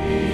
Amen.